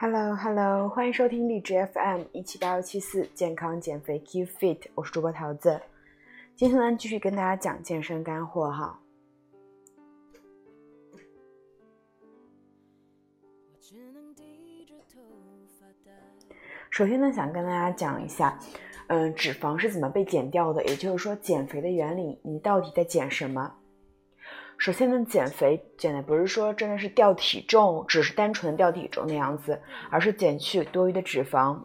Hello Hello，欢迎收听荔枝 FM 一七八幺七四健康减肥 Keep Fit，我是主播桃子。今天呢，继续跟大家讲健身干货哈。首先呢，想跟大家讲一下，嗯，脂肪是怎么被减掉的，也就是说减肥的原理，你到底在减什么？首先呢，减肥减的不是说真的是掉体重，只是单纯的掉体重那样子，而是减去多余的脂肪。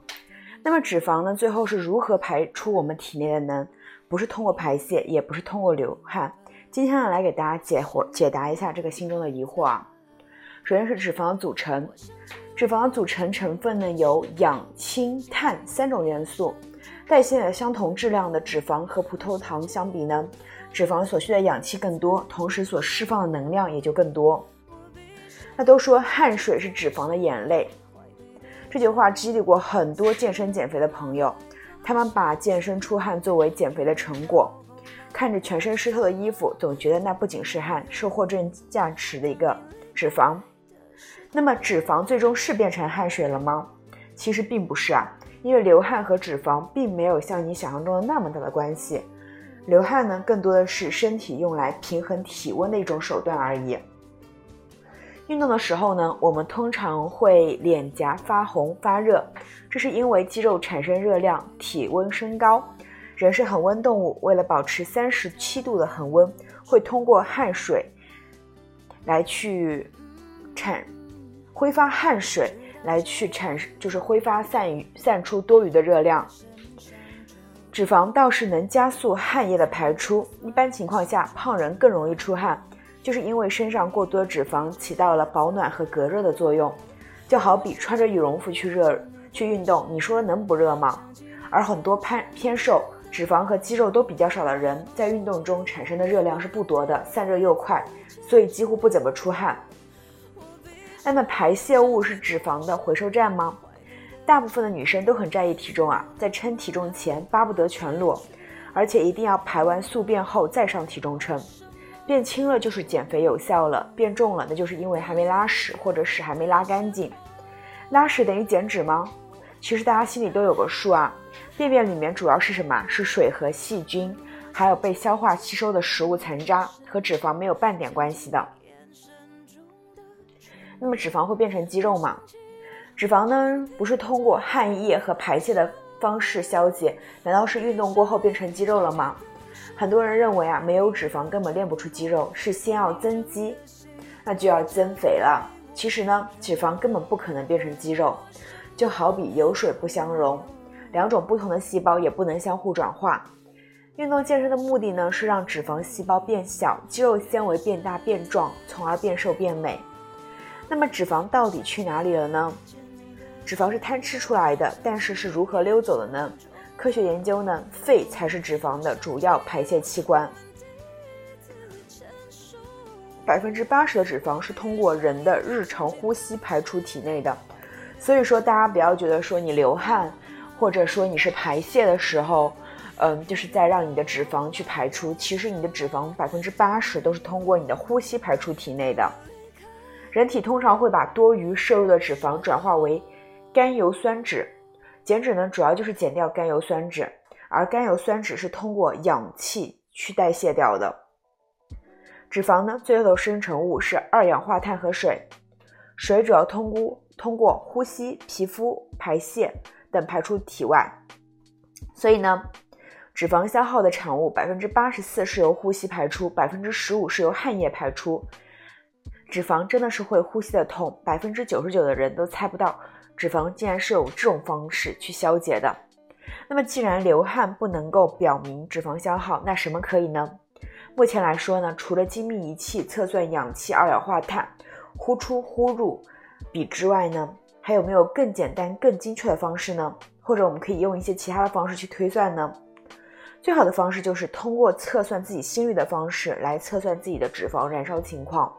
那么脂肪呢，最后是如何排出我们体内的呢？不是通过排泄，也不是通过流汗。今天呢，来给大家解惑解答一下这个心中的疑惑啊。首先是脂肪的组成，脂肪的组成成分呢有氧、氢、碳三种元素。代谢相同质量的脂肪和葡萄糖相比呢？脂肪所需的氧气更多，同时所释放的能量也就更多。那都说汗水是脂肪的眼泪，这句话激励过很多健身减肥的朋友，他们把健身出汗作为减肥的成果。看着全身湿透的衣服，总觉得那不仅是汗，是货真价实的一个脂肪。那么脂肪最终是变成汗水了吗？其实并不是啊，因为流汗和脂肪并没有像你想象中的那么大的关系。流汗呢，更多的是身体用来平衡体温的一种手段而已。运动的时候呢，我们通常会脸颊发红发热，这是因为肌肉产生热量，体温升高。人是恒温动物，为了保持三十七度的恒温，会通过汗水来去产挥发汗水来去产就是挥发散余散出多余的热量。脂肪倒是能加速汗液的排出。一般情况下，胖人更容易出汗，就是因为身上过多脂肪起到了保暖和隔热的作用。就好比穿着羽绒服去热去运动，你说能不热吗？而很多偏偏瘦、脂肪和肌肉都比较少的人，在运动中产生的热量是不多的，散热又快，所以几乎不怎么出汗。那么排泄物是脂肪的回收站吗？大部分的女生都很在意体重啊，在称体重前巴不得全裸，而且一定要排完宿便后再上体重秤。变轻了就是减肥有效了，变重了那就是因为还没拉屎或者屎还没拉干净。拉屎等于减脂吗？其实大家心里都有个数啊。便便里面主要是什么？是水和细菌，还有被消化吸收的食物残渣，和脂肪没有半点关系的。那么脂肪会变成肌肉吗？脂肪呢，不是通过汗液和排泄的方式消解，难道是运动过后变成肌肉了吗？很多人认为啊，没有脂肪根本练不出肌肉，是先要增肌，那就要增肥了。其实呢，脂肪根本不可能变成肌肉，就好比油水不相容，两种不同的细胞也不能相互转化。运动健身的目的呢，是让脂肪细胞变小，肌肉纤维变大变壮，从而变瘦变美。那么脂肪到底去哪里了呢？脂肪是贪吃出来的，但是是如何溜走的呢？科学研究呢，肺才是脂肪的主要排泄器官。百分之八十的脂肪是通过人的日常呼吸排出体内的，所以说大家不要觉得说你流汗，或者说你是排泄的时候，嗯，就是在让你的脂肪去排出。其实你的脂肪百分之八十都是通过你的呼吸排出体内的。人体通常会把多余摄入的脂肪转化为。甘油酸酯，减脂呢主要就是减掉甘油酸酯，而甘油酸酯是通过氧气去代谢掉的。脂肪呢最后的生成物是二氧化碳和水，水主要通过通过呼吸、皮肤、排泄等排出体外。所以呢，脂肪消耗的产物百分之八十四是由呼吸排出，百分之十五是由汗液排出。脂肪真的是会呼吸的痛，百分之九十九的人都猜不到。脂肪竟然是有这种方式去消解的。那么，既然流汗不能够表明脂肪消耗，那什么可以呢？目前来说呢，除了精密仪器测算氧气、二氧化碳呼出呼入比之外呢，还有没有更简单、更精确的方式呢？或者我们可以用一些其他的方式去推算呢？最好的方式就是通过测算自己心率的方式来测算自己的脂肪燃烧情况。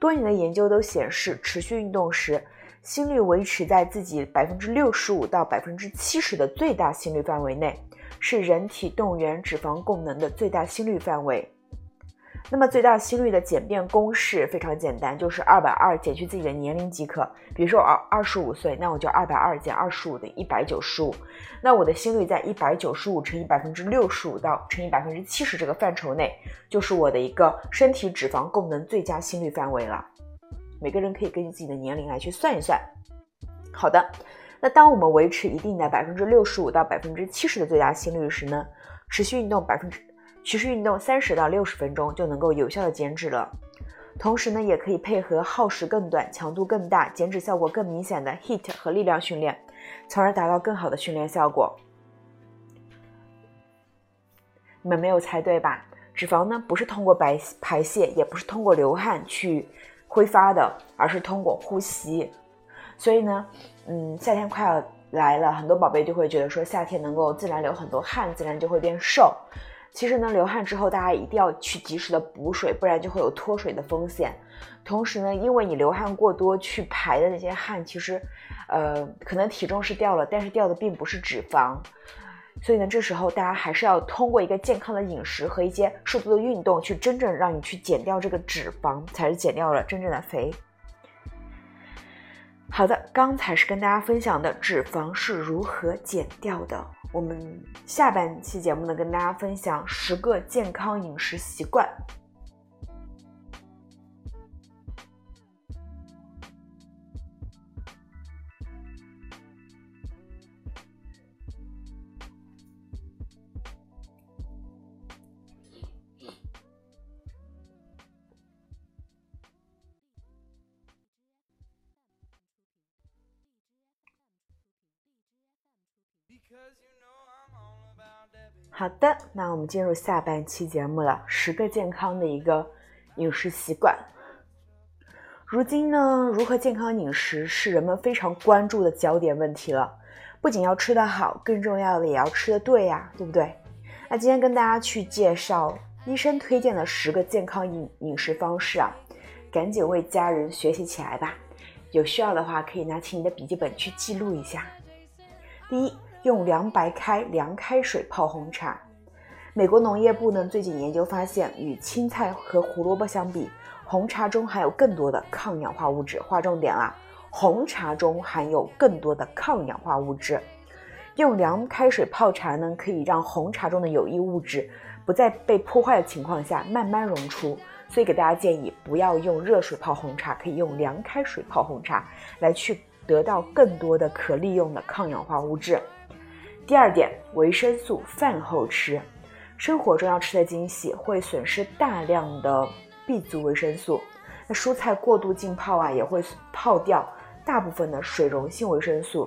多年的研究都显示，持续运动时。心率维持在自己百分之六十五到百分之七十的最大心率范围内，是人体动员脂肪功能的最大心率范围。那么最大心率的简便公式非常简单，就是二百二减去自己的年龄即可。比如说我二二十五岁，那我就二百二减二十五等于一百九十五。那我的心率在一百九十五乘以百分之六十五到乘以百分之七十这个范畴内，就是我的一个身体脂肪供能最佳心率范围了。每个人可以根据自己的年龄来去算一算。好的，那当我们维持一定的百分之六十五到百分之七十的最大心率时呢，持续运动百分之。持续运动三十到六十分钟就能够有效的减脂了，同时呢，也可以配合耗时更短、强度更大、减脂效果更明显的 HIIT 和力量训练，从而达到更好的训练效果。你们没有猜对吧？脂肪呢，不是通过白排泄，也不是通过流汗去挥发的，而是通过呼吸。所以呢，嗯，夏天快要来了，很多宝贝就会觉得说，夏天能够自然流很多汗，自然就会变瘦。其实呢，流汗之后大家一定要去及时的补水，不然就会有脱水的风险。同时呢，因为你流汗过多去排的那些汗，其实，呃，可能体重是掉了，但是掉的并不是脂肪。所以呢，这时候大家还是要通过一个健康的饮食和一些适度的运动，去真正让你去减掉这个脂肪，才是减掉了真正的肥。好的，刚才是跟大家分享的脂肪是如何减掉的。我们下半期节目呢，跟大家分享十个健康饮食习惯。好的，那我们进入下半期节目了。十个健康的一个饮食习惯。如今呢，如何健康饮食是人们非常关注的焦点问题了。不仅要吃得好，更重要的也要吃得对呀，对不对？那今天跟大家去介绍医生推荐的十个健康饮饮食方式啊，赶紧为家人学习起来吧。有需要的话，可以拿起你的笔记本去记录一下。第一。用凉白开、凉开水泡红茶。美国农业部呢最近研究发现，与青菜和胡萝卜相比，红茶中含有更多的抗氧化物质。划重点啦，红茶中含有更多的抗氧化物质。用凉开水泡茶呢，可以让红茶中的有益物质不在被破坏的情况下慢慢溶出。所以给大家建议，不要用热水泡红茶，可以用凉开水泡红茶来去得到更多的可利用的抗氧化物质。第二点，维生素饭后吃。生活中要吃的精细，会损失大量的 B 族维生素。那蔬菜过度浸泡啊，也会泡掉大部分的水溶性维生素。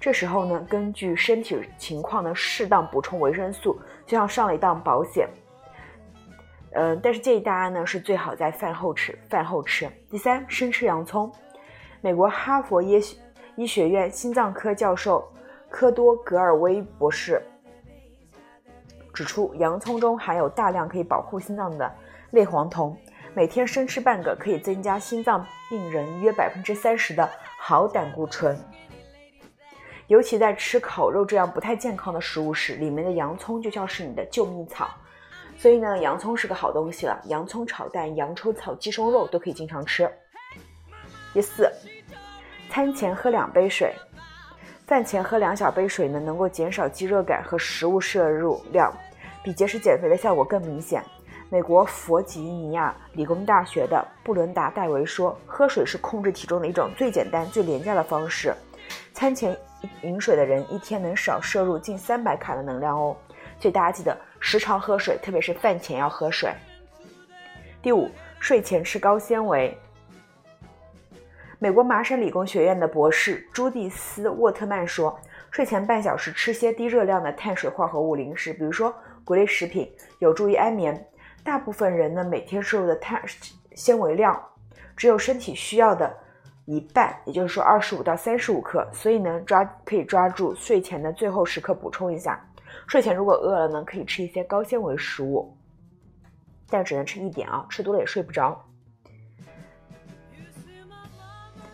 这时候呢，根据身体情况呢，适当补充维生素，就像上了一档保险。嗯，但是建议大家呢，是最好在饭后吃。饭后吃。第三，生吃洋葱。美国哈佛医医学院心脏科教授。科多格尔威博士指出，洋葱中含有大量可以保护心脏的类黄酮，每天生吃半个可以增加心脏病人约百分之三十的好胆固醇。尤其在吃烤肉这样不太健康的食物时，里面的洋葱就像是你的救命草。所以呢，洋葱是个好东西了。洋葱炒蛋、洋葱炒鸡胸肉都可以经常吃。第四，餐前喝两杯水。饭前喝两小杯水呢，能够减少饥饿感和食物摄入量，比节食减肥的效果更明显。美国弗吉尼亚理工大学的布伦达·戴维说：“喝水是控制体重的一种最简单、最廉价的方式。餐前饮水的人一天能少摄入近三百卡的能量哦。所以大家记得时常喝水，特别是饭前要喝水。”第五，睡前吃高纤维。美国麻省理工学院的博士朱蒂斯·沃特曼说：“睡前半小时吃些低热量的碳水化合物零食，比如说谷类食品，有助于安眠。大部分人呢，每天摄入的碳纤维量只有身体需要的一半，也就是说二十五到三十五克。所以呢，抓可以抓住睡前的最后时刻补充一下。睡前如果饿了呢，可以吃一些高纤维食物，但只能吃一点啊，吃多了也睡不着。”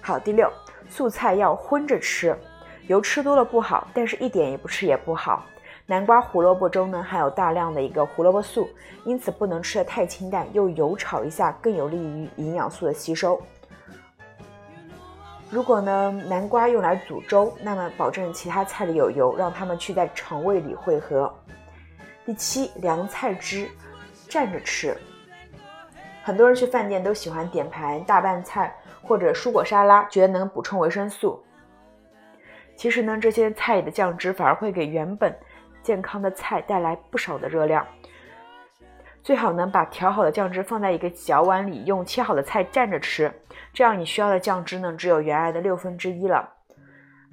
好，第六，素菜要荤着吃，油吃多了不好，但是一点也不吃也不好。南瓜、胡萝卜中呢含有大量的一个胡萝卜素，因此不能吃的太清淡，用油炒一下更有利于营养素的吸收。如果呢南瓜用来煮粥，那么保证其他菜里有油，让它们去在肠胃里汇合。第七，凉菜汁蘸着吃。很多人去饭店都喜欢点盘大拌菜或者蔬果沙拉，觉得能补充维生素。其实呢，这些菜的酱汁反而会给原本健康的菜带来不少的热量。最好呢，把调好的酱汁放在一个小碗里，用切好的菜蘸着吃，这样你需要的酱汁呢，只有原来的六分之一了。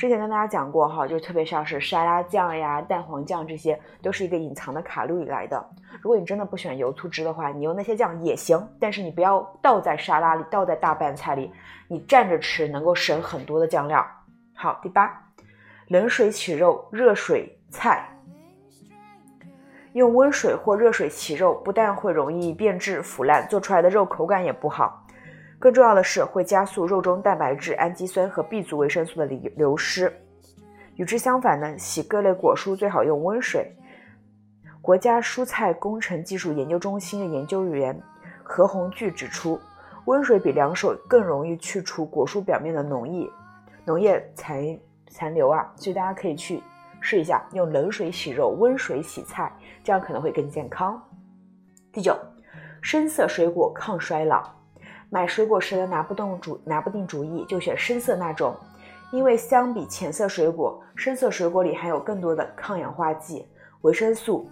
之前跟大家讲过哈，就特别像是沙拉酱呀、蛋黄酱这些，都是一个隐藏的卡路里来的。如果你真的不喜欢油醋汁的话，你用那些酱也行，但是你不要倒在沙拉里、倒在大拌菜里，你蘸着吃能够省很多的酱料。好，第八，冷水洗肉，热水菜。用温水或热水洗肉，不但会容易变质腐烂，做出来的肉口感也不好。更重要的是，会加速肉中蛋白质、氨基酸和 B 族维生素的流流失。与之相反呢，洗各类果蔬最好用温水。国家蔬菜工程技术研究中心的研究员何红巨指出，温水比凉水更容易去除果蔬表面的农液、农业残残留啊，所以大家可以去试一下，用冷水洗肉，温水洗菜，这样可能会更健康。第九，深色水果抗衰老。买水果时呢，拿不动主拿不定主意，就选深色那种，因为相比浅色水果，深色水果里含有更多的抗氧化剂、维生素、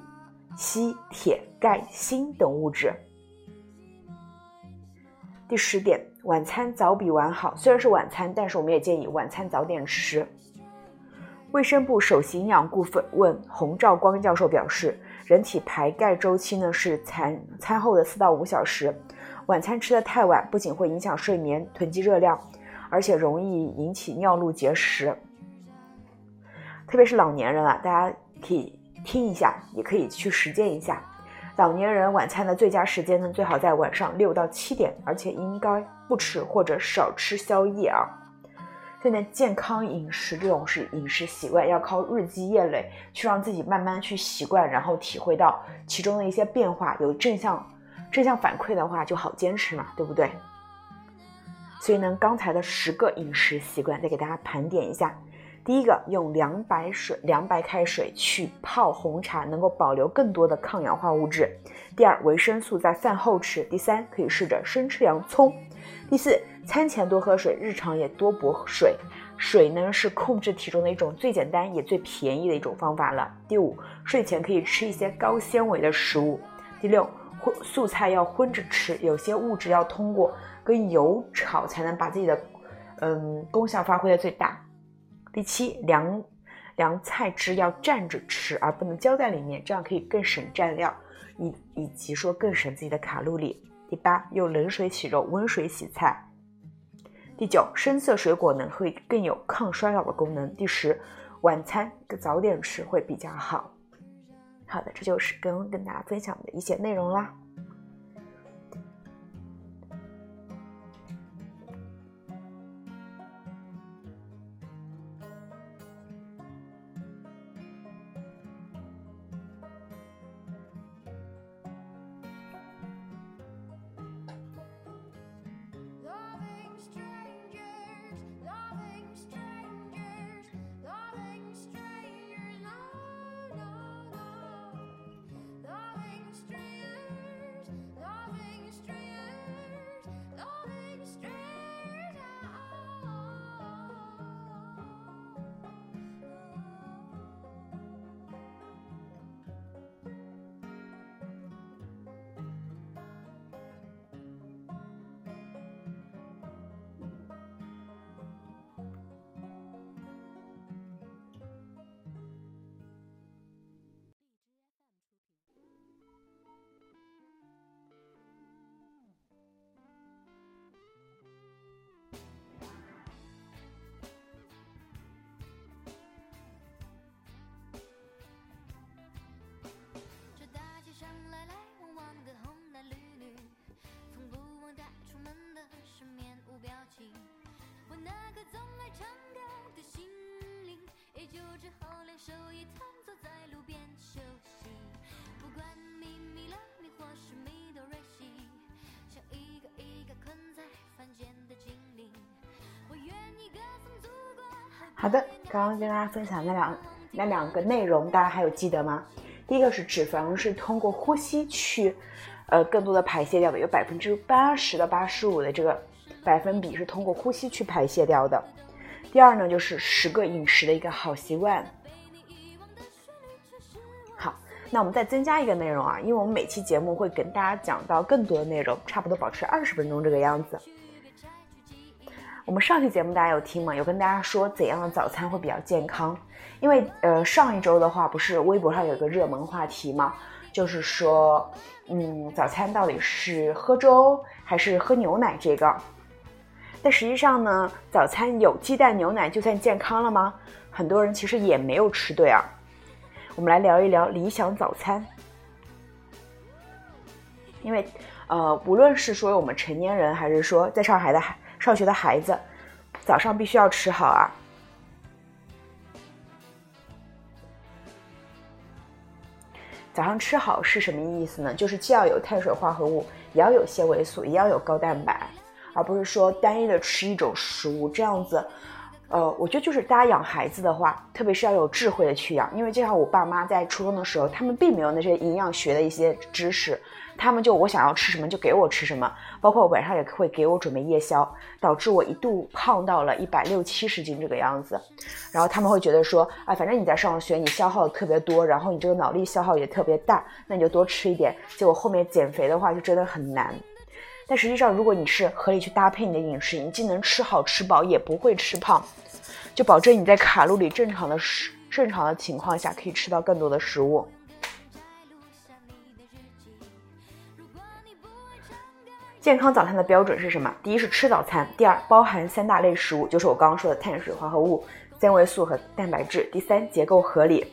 硒、铁、钙、锌等物质。第十点，晚餐早比晚好。虽然是晚餐，但是我们也建议晚餐早点吃。卫生部首席营养顾问洪兆光教授表示，人体排钙周期呢是餐餐后的四到五小时。晚餐吃的太晚，不仅会影响睡眠、囤积热量，而且容易引起尿路结石。特别是老年人啊，大家可以听一下，也可以去实践一下。老年人晚餐的最佳时间呢，最好在晚上六到七点，而且应该不吃或者少吃宵夜啊。现在健康饮食这种是饮食习惯，要靠日积月累去让自己慢慢去习惯，然后体会到其中的一些变化，有正向。正向反馈的话就好坚持嘛，对不对？所以呢，刚才的十个饮食习惯再给大家盘点一下。第一个，用凉白水、凉白开水去泡红茶，能够保留更多的抗氧化物质。第二，维生素在饭后吃。第三，可以试着生吃洋葱。第四，餐前多喝水，日常也多补水。水呢是控制体重的一种最简单也最便宜的一种方法了。第五，睡前可以吃一些高纤维的食物。第六。荤素菜要荤着吃，有些物质要通过跟油炒才能把自己的嗯功效发挥的最大。第七，凉凉菜汁要蘸着吃，而不能浇在里面，这样可以更省蘸料，以以及说更省自己的卡路里。第八，用冷水洗肉，温水洗菜。第九，深色水果呢会更有抗衰老的功能。第十，晚餐早点吃会比较好。好的，这就是跟跟大家分享的一些内容啦。那个总爱唱歌的心灵，也就只好两手一摊，坐在路边休息。好的，刚刚跟大家分享那两那两个内容，大家还有记得吗？第一个是脂肪是通过呼吸去，呃，更多的排泄掉的，有百分之八十到八十五的这个百分比是通过呼吸去排泄掉的。第二呢，就是十个饮食的一个好习惯。好，那我们再增加一个内容啊，因为我们每期节目会跟大家讲到更多的内容，差不多保持二十分钟这个样子。我们上期节目大家有听吗？有跟大家说怎样的早餐会比较健康？因为呃上一周的话，不是微博上有一个热门话题吗？就是说，嗯，早餐到底是喝粥还是喝牛奶？这个，但实际上呢，早餐有鸡蛋牛奶就算健康了吗？很多人其实也没有吃对啊。我们来聊一聊理想早餐，因为呃，无论是说我们成年人，还是说在上海的孩。上学的孩子，早上必须要吃好啊！早上吃好是什么意思呢？就是既要有碳水化合物，也要有纤维素，也要有高蛋白，而不是说单一的吃一种食物。这样子，呃，我觉得就是大家养孩子的话，特别是要有智慧的去养，因为就像我爸妈在初中的时候，他们并没有那些营养学的一些知识。他们就我想要吃什么就给我吃什么，包括晚上也会给我准备夜宵，导致我一度胖到了一百六七十斤这个样子。然后他们会觉得说，啊，反正你在上学，你消耗的特别多，然后你这个脑力消耗也特别大，那你就多吃一点。结果后面减肥的话就真的很难。但实际上，如果你是合理去搭配你的饮食，你既能吃好吃饱，也不会吃胖，就保证你在卡路里正常的食正常的情况下可以吃到更多的食物。健康早餐的标准是什么？第一是吃早餐，第二包含三大类食物，就是我刚刚说的碳水化合物、纤维素和蛋白质。第三结构合理。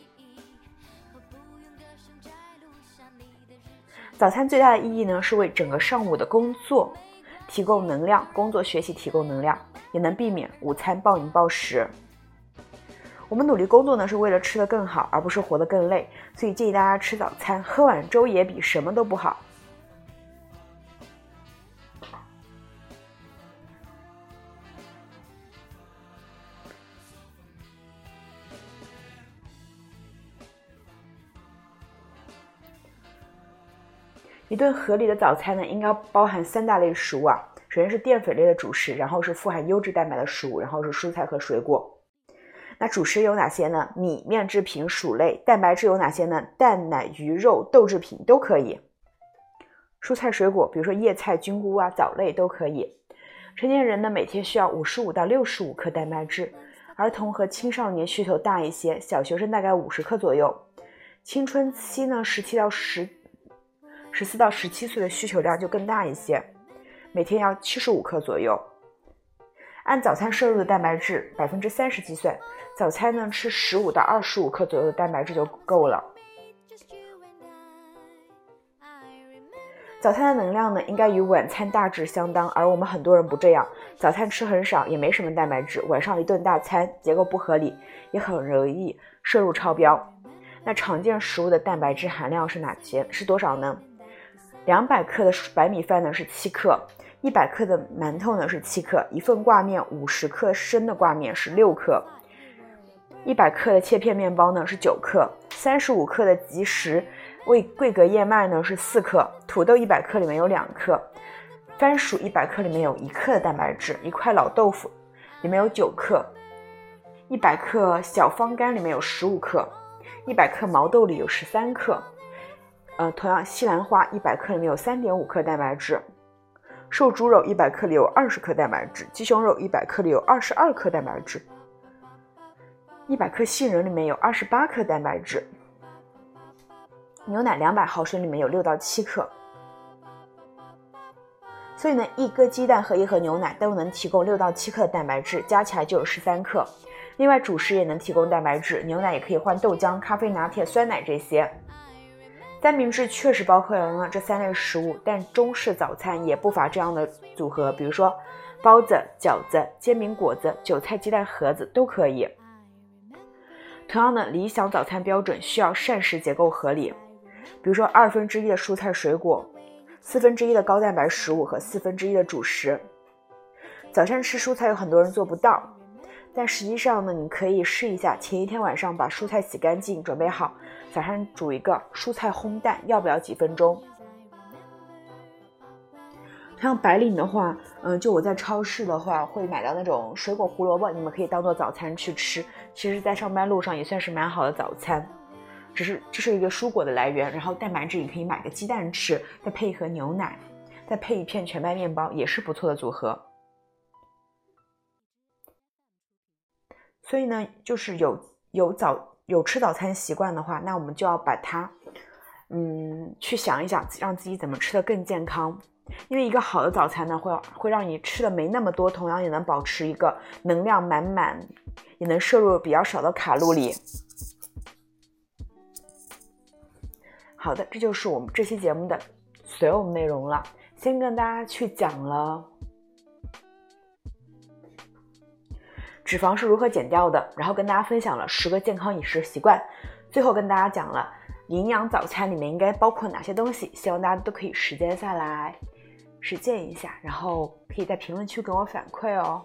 早餐最大的意义呢，是为整个上午的工作提供能量，工作学习提供能量，也能避免午餐暴饮暴食。我们努力工作呢，是为了吃得更好，而不是活得更累，所以建议大家吃早餐，喝碗粥也比什么都不好。一顿合理的早餐呢，应该包含三大类食物啊。首先是淀粉类的主食，然后是富含优质蛋白的食物，然后是蔬菜和水果。那主食有哪些呢？米面制品、薯类。蛋白质有哪些呢？蛋、奶、鱼、肉、豆制品都可以。蔬菜水果，比如说叶菜、菌菇啊、藻类都可以。成年人呢，每天需要五十五到六十五克蛋白质，儿童和青少年需求大一些，小学生大概五十克左右。青春期呢，十七到十。十四到十七岁的需求量就更大一些，每天要七十五克左右。按早餐摄入的蛋白质百分之三十计算，早餐呢吃十五到二十五克左右的蛋白质就够了。早餐的能量呢应该与晚餐大致相当，而我们很多人不这样，早餐吃很少，也没什么蛋白质，晚上一顿大餐，结构不合理，也很容易摄入超标。那常见食物的蛋白质含量是哪些？是多少呢？两百克的白米饭呢是七克，一百克的馒头呢是七克，一份挂面五十克生的挂面是六克，一百克的切片面包呢是九克，三十五克的即食味桂格燕麦呢是四克，土豆一百克里面有两克，番薯一百克里面有一克的蛋白质，一块老豆腐里面有九克，一百克小方干里面有十五克，一百克毛豆里有十三克。呃，同样，西兰花一百克里面有三点五克蛋白质，瘦猪肉一百克里有二十克蛋白质，鸡胸肉一百克里有二十二克蛋白质，一百克杏仁里面有二十八克蛋白质，牛奶两百毫升里面有六到七克。所以呢，一个鸡蛋和一盒牛奶都能提供六到七克的蛋白质，加起来就有十三克。另外，主食也能提供蛋白质，牛奶也可以换豆浆、咖啡拿铁、酸奶这些。三明治确实包含了这三类食物，但中式早餐也不乏这样的组合，比如说包子、饺子、煎饼果子、韭菜鸡蛋盒子都可以。同样的，理想早餐标准需要膳食结构合理，比如说二分之一的蔬菜水果，四分之一的高蛋白食物和四分之一的主食。早餐吃蔬菜有很多人做不到，但实际上呢，你可以试一下，前一天晚上把蔬菜洗干净准备好，早上煮一个蔬菜烘蛋，要不了几分钟。像白领的话，嗯，就我在超市的话会买到那种水果胡萝卜，你们可以当做早餐去吃。其实，在上班路上也算是蛮好的早餐，只是这是一个蔬果的来源，然后蛋白质你可以买个鸡蛋吃，再配一盒牛奶，再配一片全麦面包，也是不错的组合。所以呢，就是有有早有吃早餐习惯的话，那我们就要把它，嗯，去想一想，让自己怎么吃的更健康。因为一个好的早餐呢，会会让你吃的没那么多，同样也能保持一个能量满满，也能摄入比较少的卡路里。好的，这就是我们这期节目的所有内容了。先跟大家去讲了脂肪是如何减掉的，然后跟大家分享了十个健康饮食习惯，最后跟大家讲了营养早餐里面应该包括哪些东西，希望大家都可以实践下来。实践一下，然后可以在评论区给我反馈哦。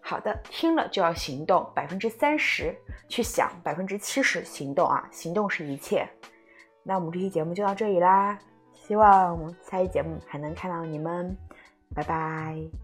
好的，听了就要行动，百分之三十去想，百分之七十行动啊！行动是一切。那我们这期节目就到这里啦，希望下期节目还能看到你们，拜拜。